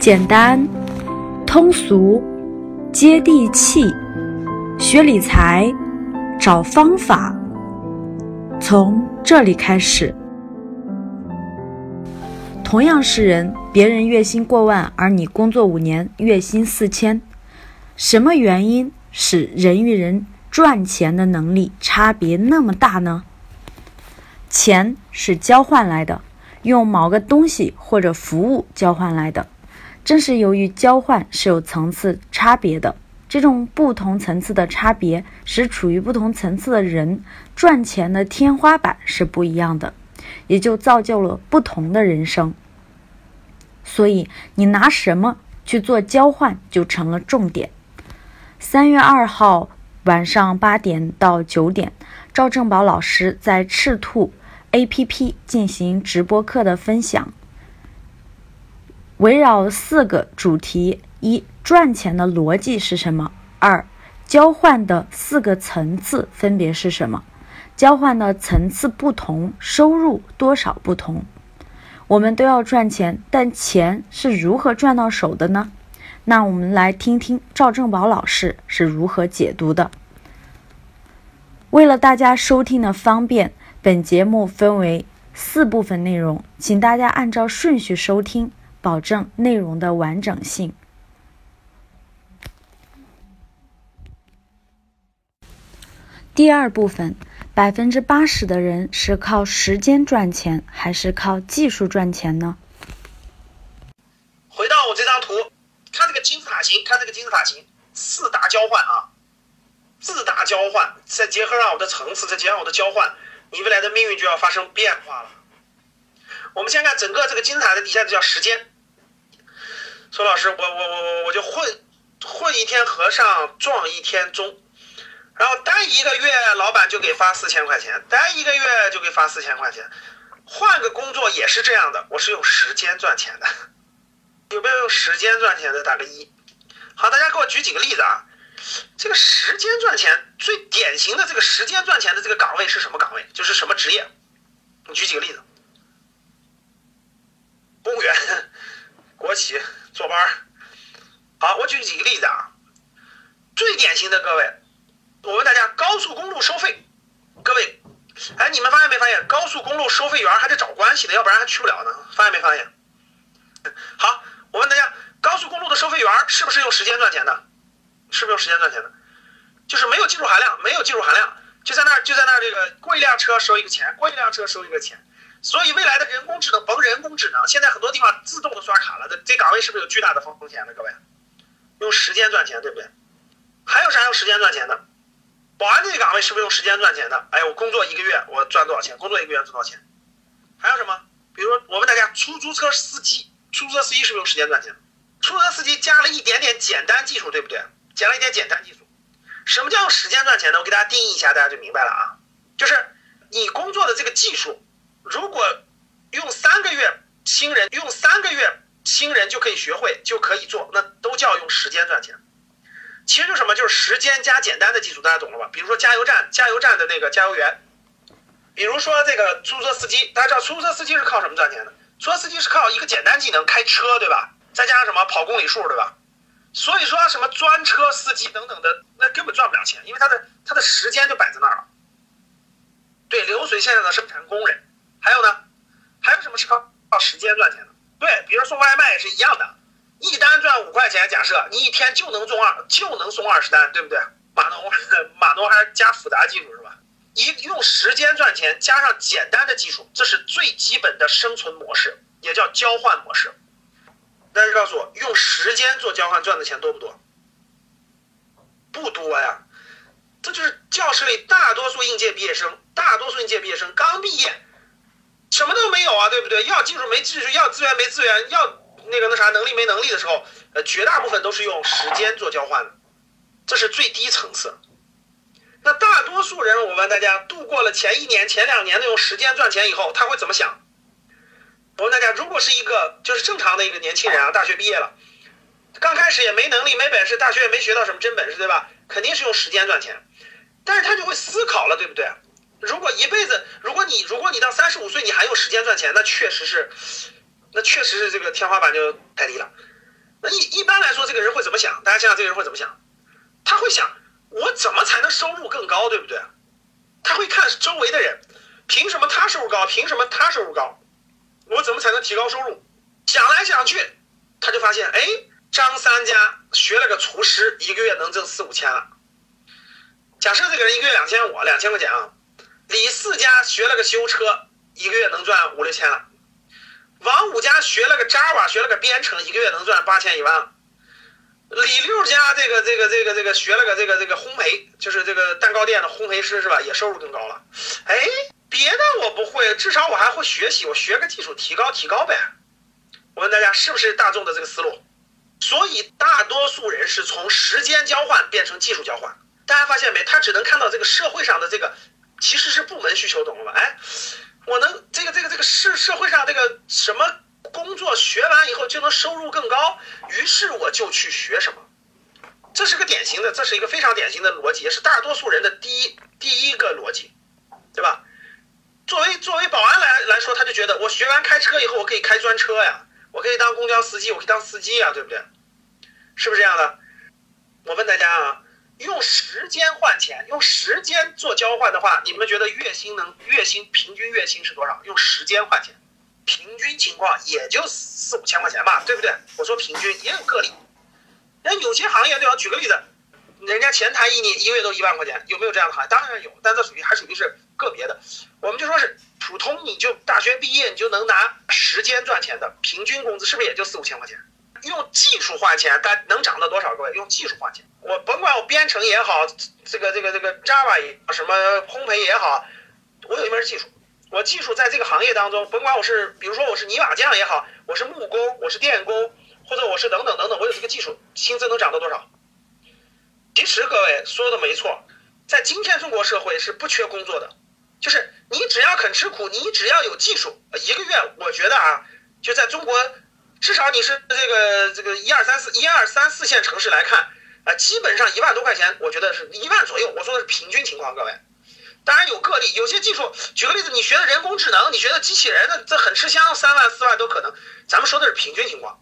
简单、通俗、接地气，学理财，找方法，从这里开始。同样是人，别人月薪过万，而你工作五年，月薪四千，什么原因使人与人赚钱的能力差别那么大呢？钱是交换来的，用某个东西或者服务交换来的。正是由于交换是有层次差别的，这种不同层次的差别，使处于不同层次的人赚钱的天花板是不一样的，也就造就了不同的人生。所以，你拿什么去做交换，就成了重点。三月二号晚上八点到九点，赵正宝老师在赤兔 APP 进行直播课的分享。围绕四个主题：一、赚钱的逻辑是什么？二、交换的四个层次分别是什么？交换的层次不同，收入多少不同？我们都要赚钱，但钱是如何赚到手的呢？那我们来听听赵正宝老师是如何解读的。为了大家收听的方便，本节目分为四部分内容，请大家按照顺序收听。保证内容的完整性。第二部分，百分之八十的人是靠时间赚钱，还是靠技术赚钱呢？回到我这张图，看这个金字塔形，看这个金字塔形，四大交换啊，四大交换，再结合上我的层次，再结合我的交换，你未来的命运就要发生变化了。我们先看整个这个金字塔的底下，这叫时间。说老师，我我我我我就混混一天和尚撞一天钟，然后待一个月，老板就给发四千块钱，待一个月就给发四千块钱。换个工作也是这样的，我是用时间赚钱的。有没有用时间赚钱的？打个一。好，大家给我举几个例子啊。这个时间赚钱最典型的这个时间赚钱的这个岗位是什么岗位？就是什么职业？你举几个例子？公务员、国企。坐班，好，我举几个例子啊。最典型的各位，我问大家，高速公路收费，各位，哎，你们发现没发现，高速公路收费员还得找关系的，要不然还去不了呢？发现没发现？好，我问大家，高速公路的收费员是不是用时间赚钱的？是不是用时间赚钱的？就是没有技术含量，没有技术含量，就在那儿，就在那儿，这个过一辆车收一个钱，过一辆车收一个钱。所以未来的人工智能，甭人工智能，现在很多地方自动的刷卡了，这这岗位是不是有巨大的风险呢？各位，用时间赚钱，对不对？还有啥用时间赚钱的？保安这个岗位是不是用时间赚钱的？哎，我工作一个月我赚多少钱？工作一个月赚多少钱？还有什么？比如说我问大家，出租车司机，出租车司机是不是用时间赚钱？出租车司机加了一点点简单技术，对不对？加了一点简单技术。什么叫用时间赚钱呢？我给大家定义一下，大家就明白了啊。就是你工作的这个技术。如果用三个月新人用三个月新人就可以学会就可以做，那都叫用时间赚钱。其实就什么，就是时间加简单的技术，大家懂了吧？比如说加油站，加油站的那个加油员，比如说这个出租车司机，大家知道出租车司机是靠什么赚钱的？出租车司机是靠一个简单技能，开车，对吧？再加上什么跑公里数，对吧？所以说什么专车司机等等的，那根本赚不了钱，因为他的他的时间就摆在那儿了。对，流水线上的生产工人。还有呢，还有什么是靠靠时间赚钱的？对，比如送外卖也是一样的，一单赚五块钱，假设你一天就能送二，就能送二十单，对不对？码农，码农还是加复杂技术是吧？一用时间赚钱，加上简单的技术，这是最基本的生存模式，也叫交换模式。大家告诉我，用时间做交换赚的钱多不多？不多呀，这就是教室里大多数应届毕业生，大多数应届毕业生刚毕业。什么都没有啊，对不对？要技术没技术，要资源没资源，要那个那啥能力没能力的时候，呃，绝大部分都是用时间做交换的，这是最低层次。那大多数人，我问大家，度过了前一年、前两年的用时间赚钱以后，他会怎么想？我问大家，如果是一个就是正常的一个年轻人啊，大学毕业了，刚开始也没能力、没本事，大学也没学到什么真本事，对吧？肯定是用时间赚钱，但是他就会思考了，对不对？如果一辈子，如果你如果你到三十五岁你还有时间赚钱，那确实是，那确实是这个天花板就太低了。那一一般来说，这个人会怎么想？大家想想，这个人会怎么想？他会想，我怎么才能收入更高，对不对？他会看周围的人，凭什么他收入高？凭什么他收入高？我怎么才能提高收入？想来想去，他就发现，哎，张三家学了个厨师，一个月能挣四五千了。假设这个人一个月两千五，两千块钱啊。李四家学了个修车，一个月能赚五六千了。王五家学了个 Java，学了个编程，一个月能赚八千一万了。李六家这个这个这个这个学了个这个这个烘焙，就是这个蛋糕店的烘焙师是吧？也收入更高了。哎，别的我不会，至少我还会学习，我学个技术提高提高呗。我问大家是不是大众的这个思路？所以大多数人是从时间交换变成技术交换。大家发现没？他只能看到这个社会上的这个其实是部门需求，懂了吧？哎，我能这个这个这个社社会上这个什么？工作学完以后就能收入更高，于是我就去学什么，这是个典型的，这是一个非常典型的逻辑，也是大多数人的第一第一个逻辑，对吧？作为作为保安来来说，他就觉得我学完开车以后，我可以开专车呀，我可以当公交司机，我可以当司机呀，对不对？是不是这样的？我问大家啊，用时间换钱，用时间做交换的话，你们觉得月薪能月薪平均月薪是多少？用时间换钱？平均情况也就四五千块钱吧，对不对？我说平均也有个例，那有些行业对吧？举个例子，人家前台一年一个月都一万块钱，有没有这样的行业？当然有，但这属于还属于是个别的。我们就说是普通，你就大学毕业你就能拿时间赚钱的，平均工资是不是也就四五千块钱？用技术换钱，但能涨到多少？各位，用技术换钱，我甭管我编程也好，这个这个这个 Java 也什么烘焙也好，我有一门技术。我技术在这个行业当中，甭管我是，比如说我是泥瓦匠也好，我是木工，我是电工，或者我是等等等等，我有这个技术，薪资能涨到多少？其实各位说的没错，在今天中国社会是不缺工作的，就是你只要肯吃苦，你只要有技术，一个月我觉得啊，就在中国，至少你是这个这个一二三四一二三四线城市来看，啊，基本上一万多块钱，我觉得是一万左右，我说的是平均情况，各位。当然有个例，有些技术，举个例子，你学的人工智能，你学的机器人，那这很吃香，三万四万都可能。咱们说的是平均情况，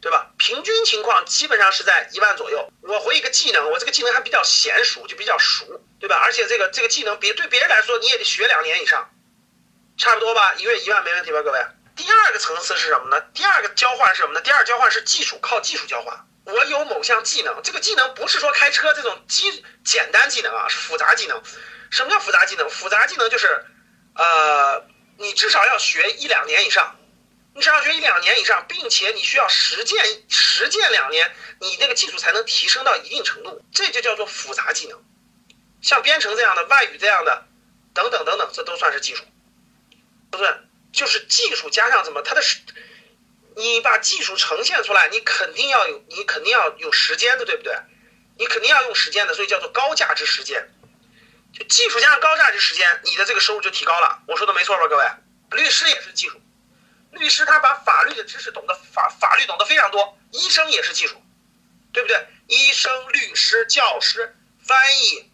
对吧？平均情况基本上是在一万左右。我会一个技能，我这个技能还比较娴熟，就比较熟，对吧？而且这个这个技能，别对别人来说，你也得学两年以上，差不多吧？一个月一万没问题吧，各位？第二个层次是什么呢？第二个交换是什么呢？第二交换是技术，靠技术交换。我有某项技能，这个技能不是说开车这种基简单技能啊，是复杂技能。什么叫复杂技能？复杂技能就是，呃，你至少要学一两年以上，你至少学一两年以上，并且你需要实践实践两年，你那个技术才能提升到一定程度，这就叫做复杂技能。像编程这样的、外语这样的，等等等等，这都算是技术，不是？就是技术加上什么？它的，你把技术呈现出来，你肯定要有，你肯定要有时间的，对不对？你肯定要用时间的，所以叫做高价值时间。就技术加上高价值时间，你的这个收入就提高了。我说的没错吧，各位？律师也是技术，律师他把法律的知识懂得法法律懂得非常多。医生也是技术，对不对？医生、律师、教师、翻译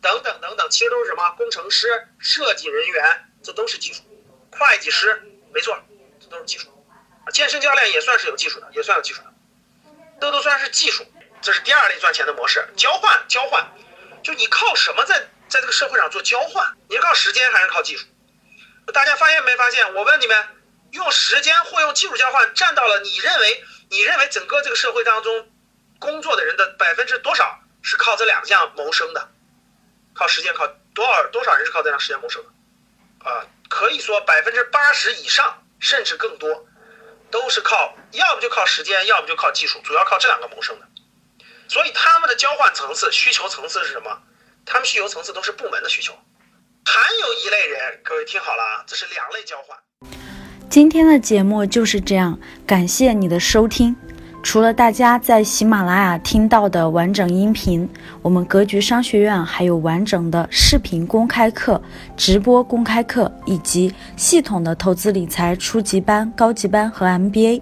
等等等等，其实都是什么？工程师、设计人员，这都是技术。会计师，没错，这都是技术。健身教练也算是有技术的，也算有技术的，这都算是技术。这是第二类赚钱的模式，交换，交换，就你靠什么在？在这个社会上做交换，你是靠时间还是靠技术？大家发现没发现？我问你们，用时间或用技术交换，占到了你认为你认为整个这个社会当中工作的人的百分之多少是靠这两项谋生的？靠时间靠多少多少人是靠这样时间谋生的？啊，可以说百分之八十以上甚至更多都是靠，要不就靠时间，要不就靠技术，主要靠这两个谋生的。所以他们的交换层次、需求层次是什么？他们需求层次都是部门的需求，还有一类人，各位听好了啊，这是两类交换。今天的节目就是这样，感谢你的收听。除了大家在喜马拉雅听到的完整音频，我们格局商学院还有完整的视频公开课、直播公开课，以及系统的投资理财初级班、高级班和 MBA，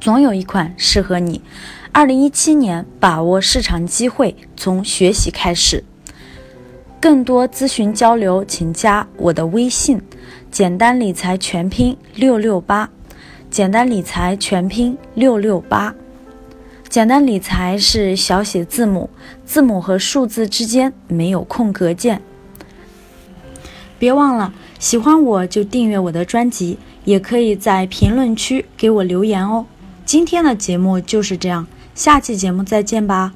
总有一款适合你。二零一七年，把握市场机会，从学习开始。更多咨询交流，请加我的微信：简单理财全拼六六八。简单理财全拼六六八。简单理财是小写字母，字母和数字之间没有空格键。别忘了，喜欢我就订阅我的专辑，也可以在评论区给我留言哦。今天的节目就是这样，下期节目再见吧。